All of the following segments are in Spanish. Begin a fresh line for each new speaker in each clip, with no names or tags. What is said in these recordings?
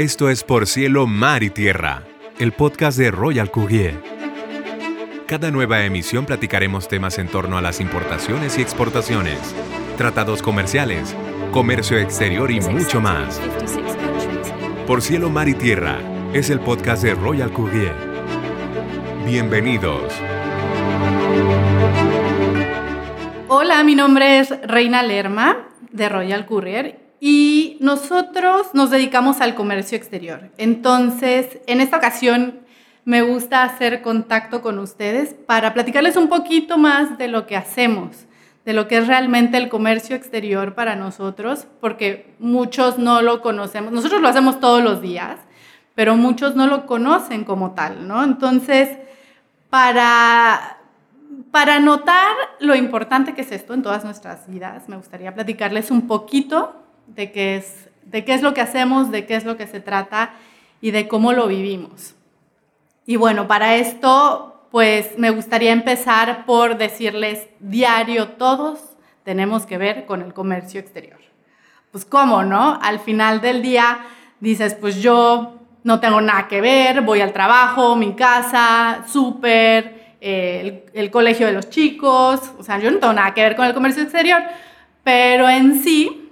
Esto es Por Cielo, Mar y Tierra, el podcast de Royal Courier. Cada nueva emisión platicaremos temas en torno a las importaciones y exportaciones, tratados comerciales, comercio exterior y mucho más. Por Cielo, Mar y Tierra es el podcast de Royal Courier. Bienvenidos.
Hola, mi nombre es Reina Lerma de Royal Courier y nosotros nos dedicamos al comercio exterior. Entonces, en esta ocasión me gusta hacer contacto con ustedes para platicarles un poquito más de lo que hacemos, de lo que es realmente el comercio exterior para nosotros, porque muchos no lo conocemos. Nosotros lo hacemos todos los días, pero muchos no lo conocen como tal, ¿no? Entonces, para para notar lo importante que es esto en todas nuestras vidas, me gustaría platicarles un poquito de qué es, de qué es lo que hacemos, de qué es lo que se trata y de cómo lo vivimos. Y bueno, para esto, pues me gustaría empezar por decirles, diario todos tenemos que ver con el comercio exterior. Pues cómo, ¿no? Al final del día dices, pues yo no tengo nada que ver, voy al trabajo, mi casa, súper, eh, el, el colegio de los chicos, o sea, yo no tengo nada que ver con el comercio exterior, pero en sí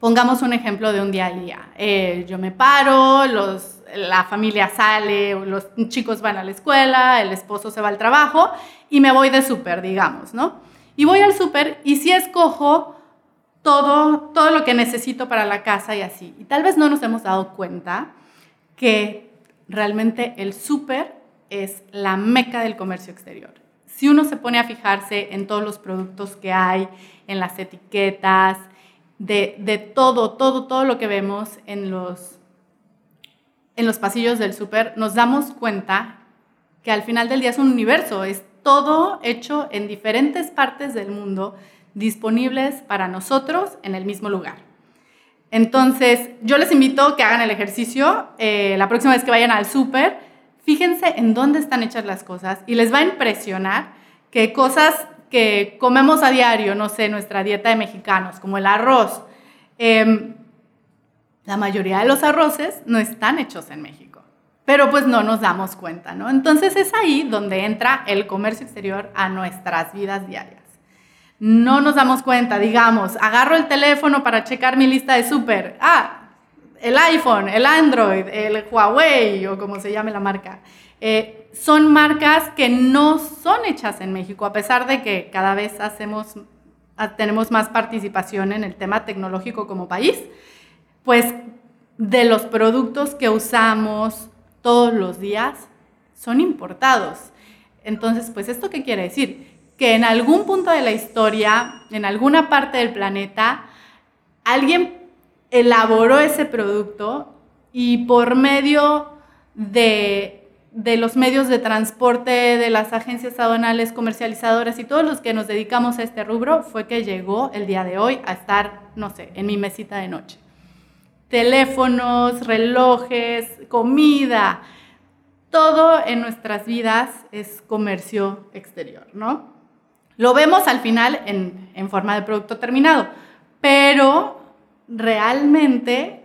Pongamos un ejemplo de un día a día. Eh, yo me paro, los, la familia sale, los chicos van a la escuela, el esposo se va al trabajo y me voy de súper, digamos, ¿no? Y voy al súper y sí escojo todo, todo lo que necesito para la casa y así. Y tal vez no nos hemos dado cuenta que realmente el súper es la meca del comercio exterior. Si uno se pone a fijarse en todos los productos que hay, en las etiquetas, de, todo, todo, todo lo que vemos en los, en los pasillos del súper, nos damos cuenta que al final del día es un universo, es todo hecho en diferentes partes del mundo, disponibles para nosotros en el mismo lugar. Entonces, yo les invito a que hagan el ejercicio eh, la próxima vez que vayan al súper, fíjense en dónde están hechas las cosas y les va a impresionar que cosas que comemos a diario, no sé, nuestra dieta de mexicanos, como el arroz, em, la mayoría de los arroces no están hechos en México, pero pues no nos damos cuenta, ¿no? Entonces es ahí donde entra el comercio exterior a nuestras vidas diarias. No nos damos cuenta, digamos, agarro el teléfono para checar mi lista de súper, ah, el iPhone, el Android, el Huawei o como se llame la marca. Eh, son marcas que no son hechas en México, a pesar de que cada vez hacemos, tenemos más participación en el tema tecnológico como país, pues de los productos que usamos todos los días son importados. Entonces, pues esto qué quiere decir? Que en algún punto de la historia, en alguna parte del planeta, alguien elaboró ese producto y por medio de de los medios de transporte, de las agencias aduanales, comercializadoras y todos los que nos dedicamos a este rubro, fue que llegó el día de hoy a estar, no sé, en mi mesita de noche. Teléfonos, relojes, comida, todo en nuestras vidas es comercio exterior, ¿no? Lo vemos al final en, en forma de producto terminado, pero realmente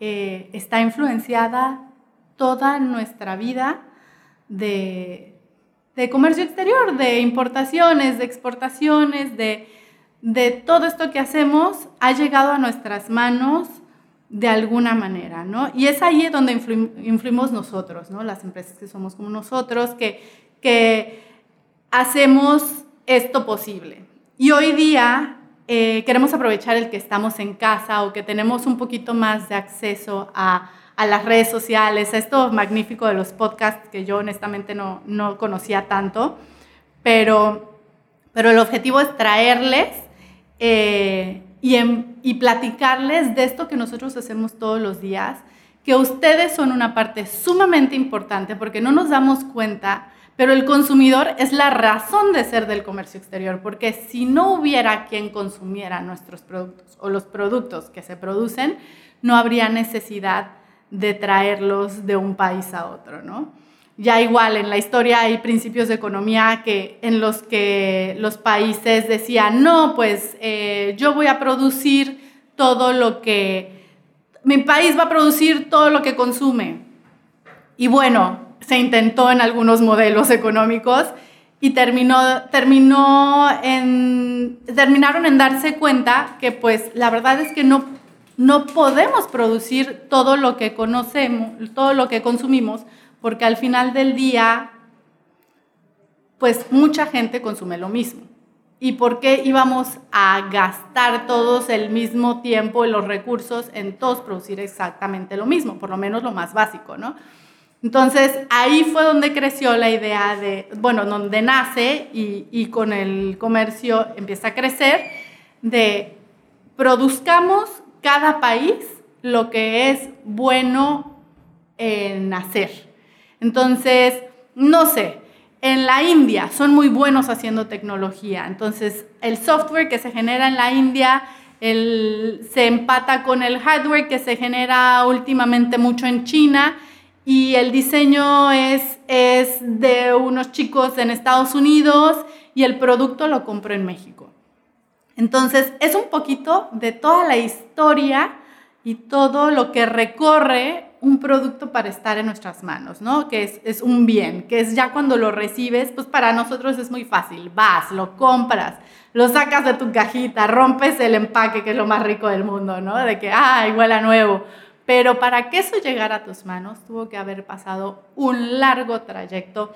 eh, está influenciada toda nuestra vida de, comercio exterior, de importaciones, de exportaciones, de, todo esto que hacemos, ha llegado a nuestras manos de alguna manera, ¿no? Y es ahí donde influimos nosotros, ¿no? Las empresas que somos como nosotros, que, que hacemos esto posible. Y hoy día eh, queremos aprovechar el que estamos en casa o que tenemos un poquito más de acceso a a las redes sociales, a esto magnífico de los podcasts que yo honestamente no, no conocía tanto, pero, pero el objetivo es traerles eh, y, y platicarles de esto que nosotros hacemos todos los días, que ustedes son una parte sumamente importante porque no nos damos cuenta, pero el consumidor es la razón de ser del comercio exterior, porque si no hubiera quien consumiera nuestros productos o los productos que se producen, no habría necesidad de traerlos de un país a otro, ¿no? Ya igual en la historia hay principios de economía que, en los que los países decían, no, pues eh, yo voy a producir todo lo que, mi país va a producir todo lo que consume. Y bueno, se intentó en algunos modelos económicos y terminó, terminó en, terminaron en darse cuenta que pues la verdad es que no, no podemos producir todo lo que conocemos, todo lo que consumimos, porque al final del día pues mucha gente consume lo mismo. ¿Y por qué íbamos a gastar todos el mismo tiempo y los recursos en todos producir exactamente lo mismo? Por lo menos lo más básico, ¿no? Entonces ahí fue donde creció la idea de, bueno, donde nace y, y con el comercio empieza a crecer, de produzcamos cada país lo que es bueno en hacer. Entonces, no sé, en la India son muy buenos haciendo tecnología. Entonces, el software que se genera en la India se empata con el hardware que se genera últimamente mucho en China y el diseño es, es de unos chicos en Estados Unidos y el producto lo compro en México. Entonces, es un poquito de toda la historia y todo lo que recorre un producto para estar en nuestras manos, ¿no? Que es, un bien, que es ya cuando lo recibes, pues para nosotros es muy fácil. Vas, lo compras, lo sacas de tu cajita, rompes el empaque, que es lo más rico del mundo, ¿no? De que, ah, igual a nuevo. Pero para que eso llegara a tus manos, tuvo que haber pasado un largo trayecto,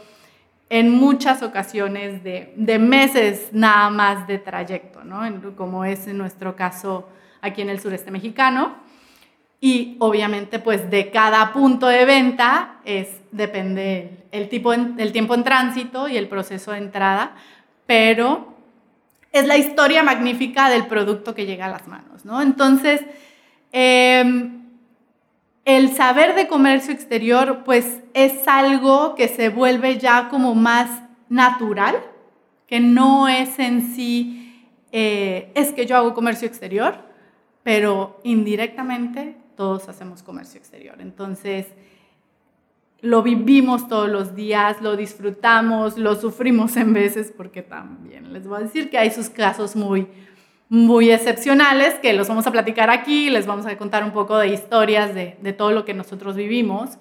en muchas ocasiones de, de meses nada más de trayecto, ¿no? Como es en nuestro caso aquí en el sureste mexicano y obviamente, pues de cada punto de venta es, depende el, tipo el tiempo en tránsito y el proceso de entrada, pero es la historia magnífica del producto que llega a las manos, ¿no? Entonces, em, el saber de comercio exterior, pues es algo que se vuelve ya como más natural, que no es en sí, eh, es que yo hago comercio exterior, pero indirectamente todos hacemos comercio exterior. Entonces, lo vivimos todos los días, lo disfrutamos, lo sufrimos en veces, porque también les voy a decir que hay sus casos muy, muy excepcionales que los vamos a platicar aquí, les vamos a contar un poco de historias de, todo lo que nosotros vivimos.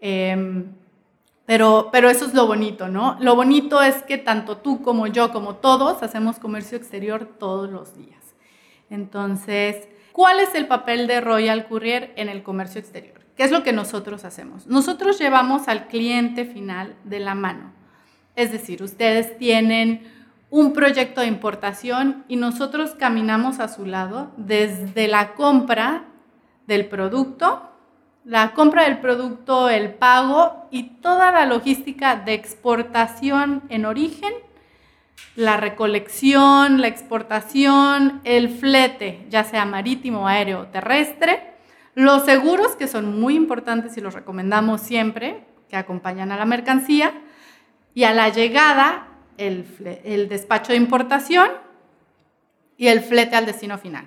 Em, pero, pero eso es lo bonito, ¿no? Lo bonito es que tanto tú como yo, como todos, hacemos comercio exterior todos los días. Entonces, ¿Cuál es el papel de Royal Courier en el comercio exterior? ¿Qué es lo que nosotros hacemos? Nosotros llevamos al cliente final de la mano. Es decir, ustedes tienen un proyecto de importación y nosotros caminamos a su lado desde la compra del producto, la compra del producto, el pago y toda la logística de exportación en origen la recolección, la exportación, el flete, ya sea marítimo, aéreo o terrestre, los seguros, que son muy importantes y los recomendamos siempre, que acompañan a la mercancía, y a la llegada, el, despacho de importación y el flete al destino final.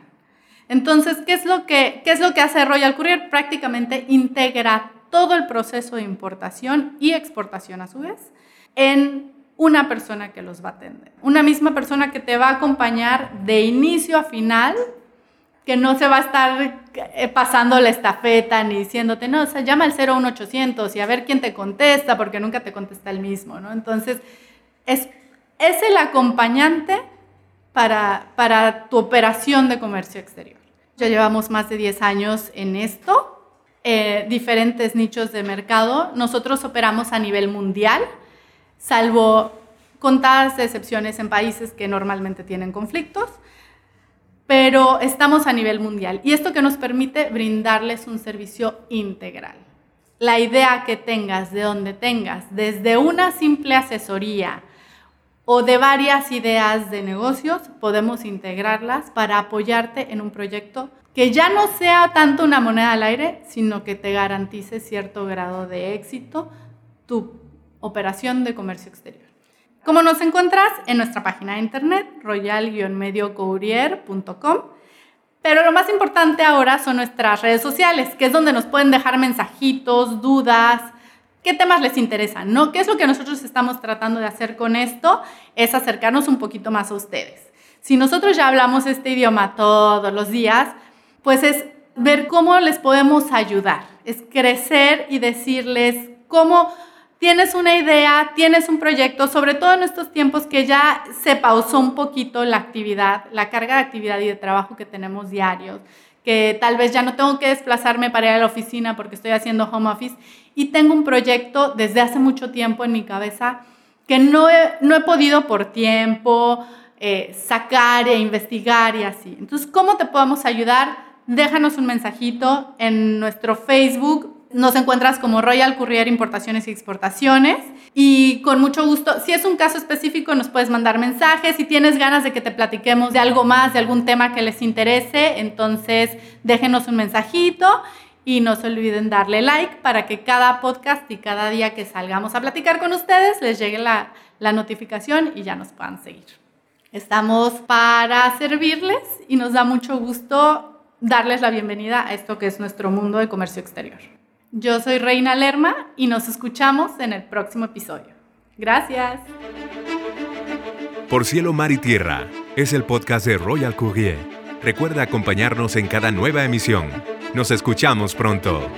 Entonces, ¿qué es, lo que, ¿qué es lo que hace Royal Courier? Prácticamente integra todo el proceso de importación y exportación a su vez en una persona que los va a atender. Una misma persona que te va a acompañar de inicio a final, que no se va a estar eh, pasando la estafeta ni diciéndote, no, o sea, llama al 01800 y a ver quién te contesta, porque nunca te contesta el mismo, ¿no? Entonces, es, es el acompañante para, tu operación de comercio exterior. Ya llevamos más de 10 años en esto, eh, diferentes nichos de mercado. Nosotros operamos a nivel mundial salvo contadas excepciones en países que normalmente tienen conflictos, pero estamos a nivel mundial y esto que nos permite brindarles un servicio integral. La idea que tengas, de donde tengas, desde una simple asesoría o de varias ideas de negocios, podemos integrarlas para apoyarte en un proyecto que ya no sea tanto una moneda al aire, sino que te garantice cierto grado de éxito, tu operación de comercio exterior. Como nos encuentras en nuestra página de internet, royal-mediocourier.com. Pero lo más importante ahora son nuestras redes sociales, que es donde nos pueden dejar mensajitos, dudas, qué temas les interesan, ¿no? ¿Qué es lo que nosotros estamos tratando de hacer con esto? Es acercarnos un poquito más a ustedes. Si nosotros ya hablamos este idioma todos los días, pues es ver cómo les podemos ayudar, es crecer y decirles cómo tienes una idea, tienes un proyecto, sobre todo en estos tiempos que ya se pausó un poquito la actividad, la carga de actividad y de trabajo que tenemos diarios, que tal vez ya no tengo que desplazarme para ir a la oficina porque estoy haciendo home office y tengo un proyecto desde hace mucho tiempo en mi cabeza que no he, no he podido por tiempo eh, sacar e investigar y así. Entonces, ¿cómo te podemos ayudar? Déjanos un mensajito en nuestro Facebook nos encuentras como Royal Courier Importaciones y Exportaciones y con mucho gusto, si es un caso específico, nos puedes mandar mensajes. Si tienes ganas de que te platiquemos de algo más, de algún tema que les interese, entonces déjenos un mensajito y no se olviden darle like para que cada podcast y cada día que salgamos a platicar con ustedes les llegue la, la notificación y ya nos puedan seguir. Estamos para servirles y nos da mucho gusto darles la bienvenida a esto que es nuestro mundo de comercio exterior. Yo soy Reina Lerma y nos escuchamos en el próximo episodio. Gracias.
Por cielo, mar y tierra es el podcast de Royal Courier. Recuerda acompañarnos en cada nueva emisión. Nos escuchamos pronto.